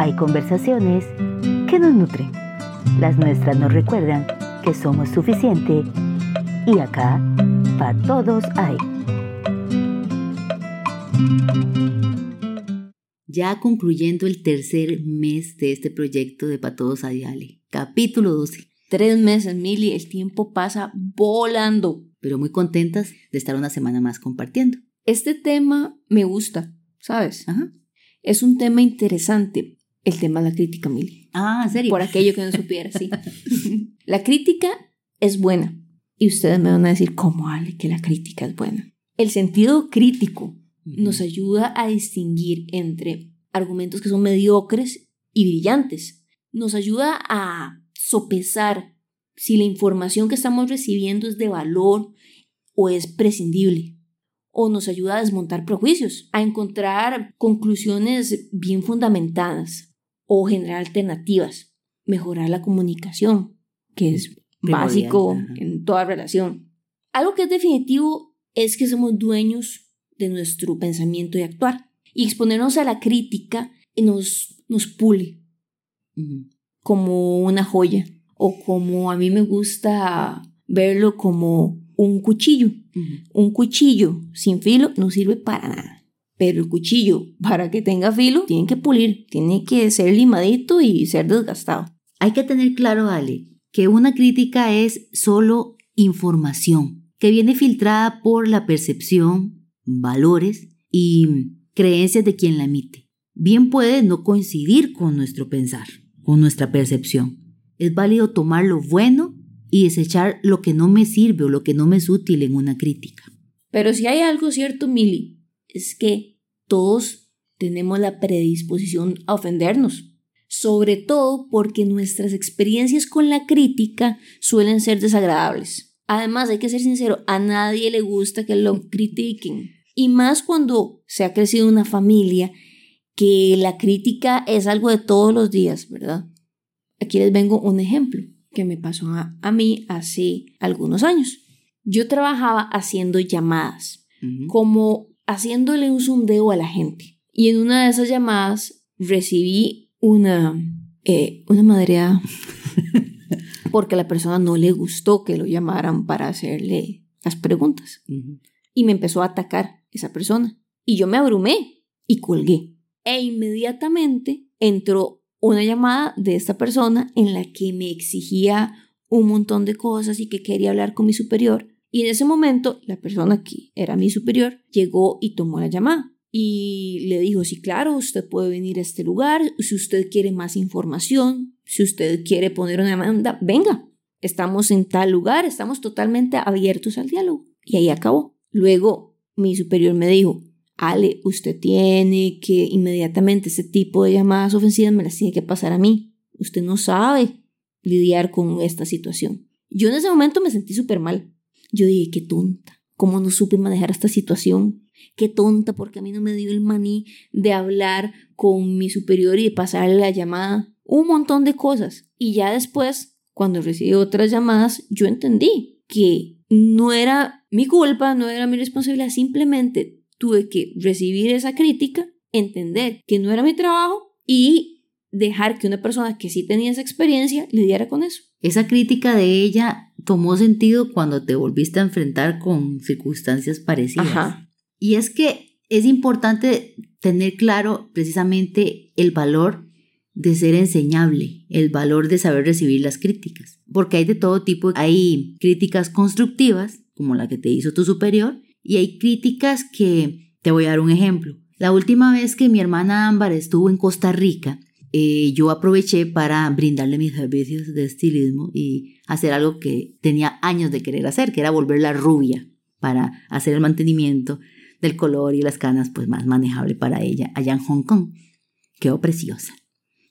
hay conversaciones que nos nutren. Las nuestras nos recuerdan que somos suficiente y acá para todos hay. Ya concluyendo el tercer mes de este proyecto de Pa' Todos Hay Ale, capítulo 12. Tres meses, Mili, el tiempo pasa volando. Pero muy contentas de estar una semana más compartiendo. Este tema me gusta, ¿sabes? Ajá. Es un tema interesante, el tema de la crítica, Mili. Ah, ¿en serio? Por aquello que no supiera, sí. la crítica es buena. Y ustedes me van a decir, ¿cómo, Ale, que la crítica es buena? El sentido crítico nos ayuda a distinguir entre argumentos que son mediocres y brillantes. Nos ayuda a sopesar si la información que estamos recibiendo es de valor o es prescindible. O nos ayuda a desmontar prejuicios, a encontrar conclusiones bien fundamentadas o generar alternativas, mejorar la comunicación, que es básico en toda relación. Algo que es definitivo es que somos dueños de nuestro pensamiento y actuar. Y exponernos a la crítica nos, nos pule como una joya o como a mí me gusta verlo como un cuchillo. Un cuchillo sin filo no sirve para nada. Pero el cuchillo, para que tenga filo, tiene que pulir, tiene que ser limadito y ser desgastado. Hay que tener claro, Ale, que una crítica es solo información, que viene filtrada por la percepción, valores y creencias de quien la emite. Bien puede no coincidir con nuestro pensar, con nuestra percepción. Es válido tomar lo bueno y desechar lo que no me sirve o lo que no me es útil en una crítica. Pero si hay algo cierto, Mili, es que todos tenemos la predisposición a ofendernos, sobre todo porque nuestras experiencias con la crítica suelen ser desagradables. Además, hay que ser sincero, a nadie le gusta que lo critiquen. Y más cuando se ha crecido una familia que la crítica es algo de todos los días, ¿verdad? Aquí les vengo un ejemplo que me pasó a, mí hace algunos años. Yo trabajaba haciendo llamadas, como haciéndole un sondeo a la gente. Y en una de esas llamadas recibí una, eh, una madreada porque a la persona no le gustó que lo llamaran para hacerle las preguntas. Y me empezó a atacar esa persona. Y yo me abrumé y colgué. E inmediatamente entró una llamada de esta persona en la que me exigía un montón de cosas y que quería hablar con mi superior. Y en ese momento la persona que era mi superior llegó y tomó la llamada. Y le dijo, sí, claro, usted puede venir a este lugar, si usted quiere más información, si usted quiere poner una demanda, venga, estamos en tal lugar, estamos totalmente abiertos al diálogo. Y ahí acabó. Luego mi superior me dijo, Ale, usted tiene que inmediatamente ese tipo de llamadas ofensivas me las tiene que pasar a mí. Usted no sabe lidiar con esta situación. Yo en ese momento me sentí súper mal. Yo dije, qué tonta, cómo no supe manejar esta situación. Qué tonta, porque a mí no me dio el maní de hablar con mi superior y de pasarle la llamada. Un montón de cosas. Y ya después, cuando recibí otras llamadas, yo entendí que no era mi culpa, no era mi responsabilidad, simplemente tuve que recibir esa crítica, entender que no era mi trabajo y dejar que una persona que sí tenía esa experiencia lidiara con eso. Esa crítica de ella tomó sentido cuando te volviste a enfrentar con circunstancias parecidas. Y es que es importante tener claro precisamente el valor de ser enseñable, el valor de saber recibir las críticas porque hay de todo tipo. Hay críticas constructivas, como la que te hizo tu superior, y hay críticas que, te voy a dar un ejemplo. La última vez que mi hermana Ámbar estuvo en Costa Rica, eh, yo aproveché para brindarle mis servicios de estilismo y hacer algo que tenía años de querer hacer, que era volverla rubia para hacer el mantenimiento del color y las canas pues más manejable para ella allá en Hong Kong. Quedó preciosa,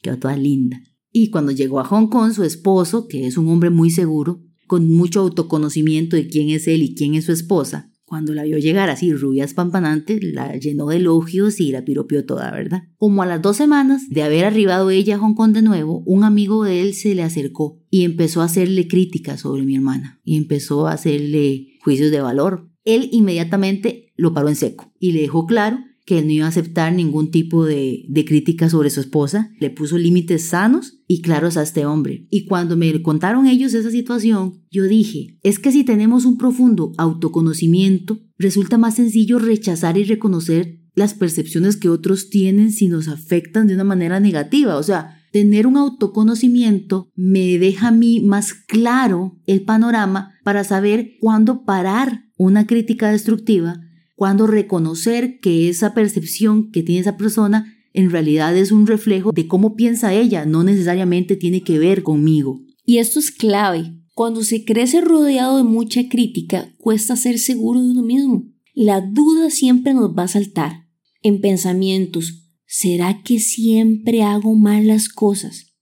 quedó toda linda. Y cuando llegó a Hong Kong, su esposo, que es un hombre muy seguro, con mucho autoconocimiento de quién es él y quién es su esposa, cuando la vio llegar así rubia espampanante, la llenó de elogios y la piropió toda, ¿verdad? Como a las dos semanas de haber arribado ella a Hong Kong de nuevo, un amigo de él se le acercó y empezó a hacerle críticas sobre mi hermana y empezó a hacerle juicios de valor. Él inmediatamente lo paró en seco y le dejó claro que él no iba a aceptar ningún tipo de, de crítica sobre su esposa. Le puso límites sanos y claros a este hombre. Y cuando me contaron ellos esa situación, yo dije, es que si tenemos un profundo autoconocimiento, resulta más sencillo rechazar y reconocer las percepciones que otros tienen si nos afectan de una manera negativa. O sea, tener un autoconocimiento me deja a mí más claro el panorama para saber cuándo parar una crítica destructiva, cuándo reconocer que esa percepción que tiene esa persona en realidad es un reflejo de cómo piensa ella, no necesariamente tiene que ver conmigo. Y esto es clave. Cuando se crece rodeado de mucha crítica, cuesta ser seguro de uno mismo. La duda siempre nos va a saltar en pensamientos, ¿Será que siempre hago mal las cosas?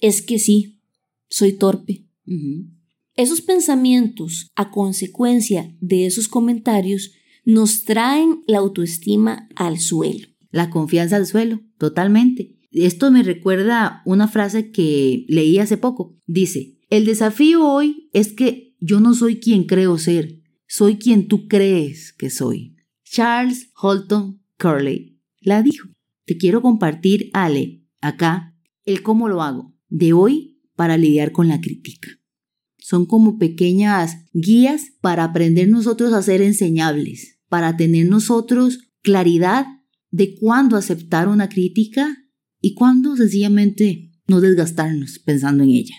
Es que sí, soy torpe. Esos pensamientos, a consecuencia de esos comentarios, nos traen la autoestima al suelo. La confianza al suelo, totalmente. Esto me recuerda una frase que leí hace poco. Dice, el desafío hoy es que yo no soy quien creo ser, soy quien tú crees que soy. Charles Holton Curley la dijo. Te quiero compartir, Ale, acá, el cómo lo hago, de hoy para lidiar con la crítica. Son como pequeñas guías para aprender nosotros a ser enseñables, para tener nosotros claridad de cuándo aceptar una crítica y cuándo sencillamente no desgastarnos pensando en ella.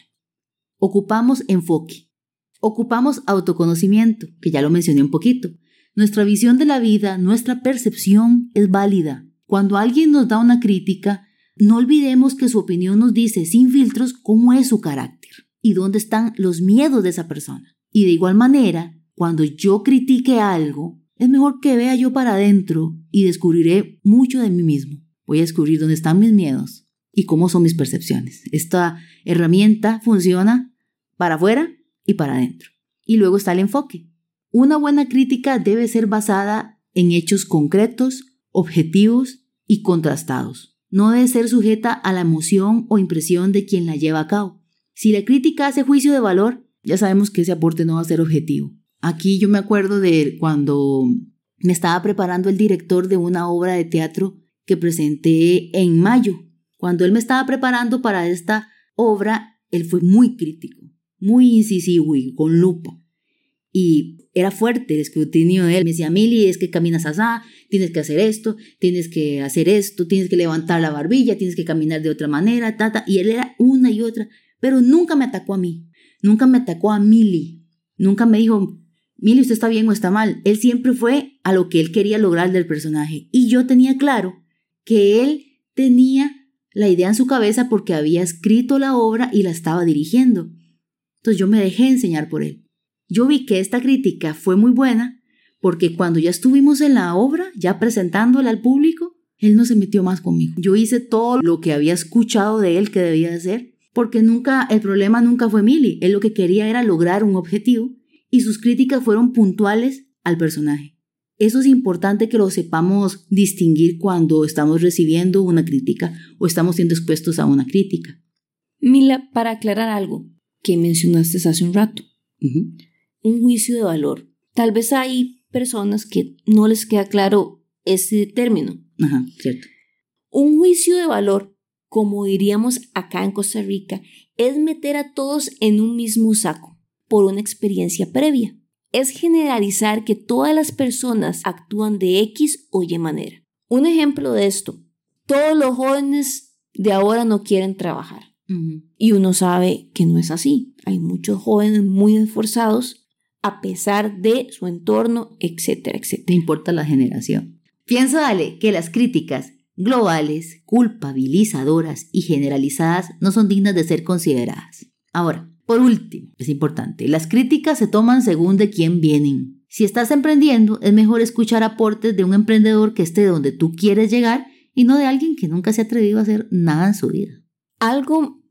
Ocupamos enfoque, ocupamos autoconocimiento, que ya lo mencioné un poquito. Nuestra visión de la vida, nuestra percepción es válida, cuando alguien nos da una crítica, no olvidemos que su opinión nos dice sin filtros cómo es su carácter y dónde están los miedos de esa persona. Y de igual manera, cuando yo critique algo, es mejor que vea yo para adentro y descubriré mucho de mí mismo. Voy a descubrir dónde están mis miedos y cómo son mis percepciones. Esta herramienta funciona para afuera y para adentro. Y luego está el enfoque. Una buena crítica debe ser basada en hechos concretos objetivos y contrastados. No debe ser sujeta a la emoción o impresión de quien la lleva a cabo. Si la crítica hace juicio de valor, ya sabemos que ese aporte no va a ser objetivo. Aquí yo me acuerdo de cuando me estaba preparando el director de una obra de teatro que presenté en mayo. Cuando él me estaba preparando para esta obra, él fue muy crítico, muy incisivo y con lupa. Y era fuerte el escrutinio de él. Me decía, Mili, es que caminas así, tienes que hacer esto, tienes que hacer esto, tienes que levantar la barbilla, tienes que caminar de otra manera, tata. Y él era una y otra, pero nunca me atacó a mí, nunca me atacó a Mili, nunca me dijo, Mili, usted está bien o está mal. Él siempre fue a lo que él quería lograr del personaje. Y yo tenía claro que él tenía la idea en su cabeza porque había escrito la obra y la estaba dirigiendo. Entonces yo me dejé enseñar por él. Yo vi que esta crítica fue muy buena porque cuando ya estuvimos en la obra, ya presentándola al público, él no se metió más conmigo. Yo hice todo lo que había escuchado de él que debía hacer, porque nunca, el problema nunca fue Milly. Él lo que quería era lograr un objetivo y sus críticas fueron puntuales al personaje. Eso es importante que lo sepamos distinguir cuando estamos recibiendo una crítica o estamos siendo expuestos a una crítica. Mila, para aclarar algo que mencionaste hace un rato un juicio de valor. Tal vez hay personas que no les queda claro ese término. Ajá, cierto. Un juicio de valor, como diríamos acá en Costa Rica, es meter a todos en un mismo saco por una experiencia previa. Es generalizar que todas las personas actúan de X o Y manera. Un ejemplo de esto, todos los jóvenes de ahora no quieren trabajar. Y uno sabe que no es así. Hay muchos jóvenes muy esforzados a pesar de su entorno, etcétera, etcétera. No importa la generación. Piensa, dale, que las críticas globales, culpabilizadoras y generalizadas no son dignas de ser consideradas. Ahora, por último, es importante, las críticas se toman según de quién vienen. Si estás emprendiendo, es mejor escuchar aportes de un emprendedor que esté donde tú quieres llegar y no de alguien que nunca se ha atrevido a hacer nada en su vida. Algo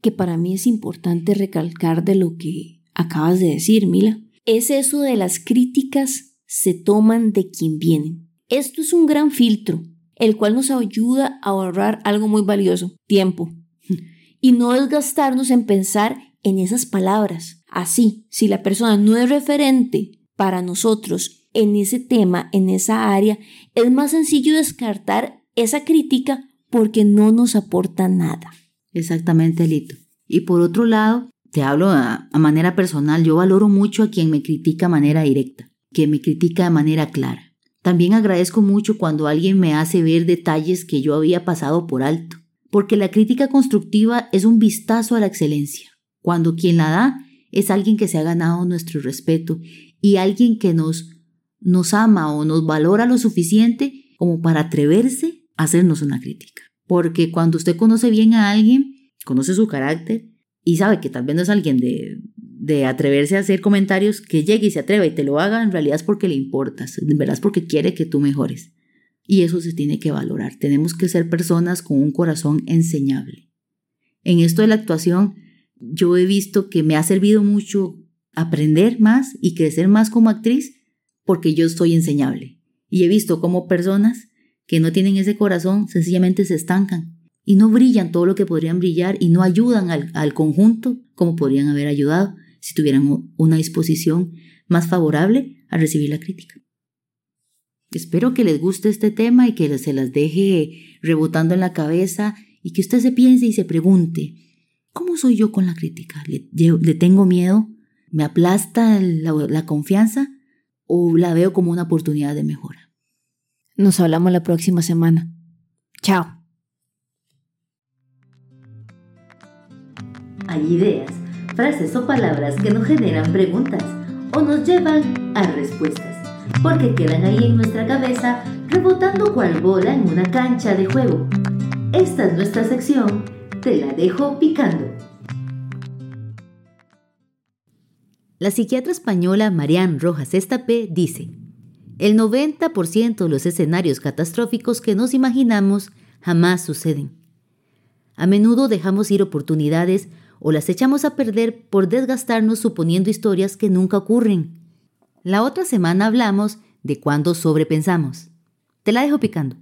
que para mí es importante recalcar de lo que acabas de decir, Mila, es eso de las críticas se toman de quien vienen. Esto es un gran filtro, el cual nos ayuda a ahorrar algo muy valioso, tiempo, y no desgastarnos en pensar en esas palabras. Así, si la persona no es referente para nosotros en ese tema, en esa área, es más sencillo descartar esa crítica porque no nos aporta nada. Exactamente, Lito. Y por otro lado, te hablo a, manera personal, yo valoro mucho a quien me critica de manera directa, que me critica de manera clara. También agradezco mucho cuando alguien me hace ver detalles que yo había pasado por alto, porque la crítica constructiva es un vistazo a la excelencia, cuando quien la da es alguien que se ha ganado nuestro respeto y alguien que nos, nos ama o nos valora lo suficiente como para atreverse a hacernos una crítica. Porque cuando usted conoce bien a alguien, conoce su carácter y sabe que tal vez no es alguien de, de atreverse a hacer comentarios, que llegue y se atreva y te lo haga, en realidad es porque le importas, en verdad es porque quiere que tú mejores. Y eso se tiene que valorar. Tenemos que ser personas con un corazón enseñable. En esto de la actuación, yo he visto que me ha servido mucho aprender más y crecer más como actriz porque yo soy enseñable. Y he visto cómo personas que no tienen ese corazón sencillamente se estancan y no brillan todo lo que podrían brillar y no ayudan al, conjunto como podrían haber ayudado si tuvieran una disposición más favorable a recibir la crítica. Espero que les guste este tema y que se las deje rebotando en la cabeza y que usted se piense y se pregunte, ¿cómo soy yo con la crítica? ¿Le, tengo miedo? ¿Me aplasta la confianza? ¿O la veo como una oportunidad de mejora? Nos hablamos la próxima semana. Chao. Hay ideas, frases o palabras que nos generan preguntas o nos llevan a respuestas, porque quedan ahí en nuestra cabeza rebotando cual bola en una cancha de juego. Esta es nuestra sección, te la dejo picando. La psiquiatra española Marianne Rojas Estapé dice, el 90% de los escenarios catastróficos que nos imaginamos jamás suceden. A menudo dejamos ir oportunidades o las echamos a perder por desgastarnos suponiendo historias que nunca ocurren. La otra semana hablamos de cuando sobrepensamos. Te la dejo picando.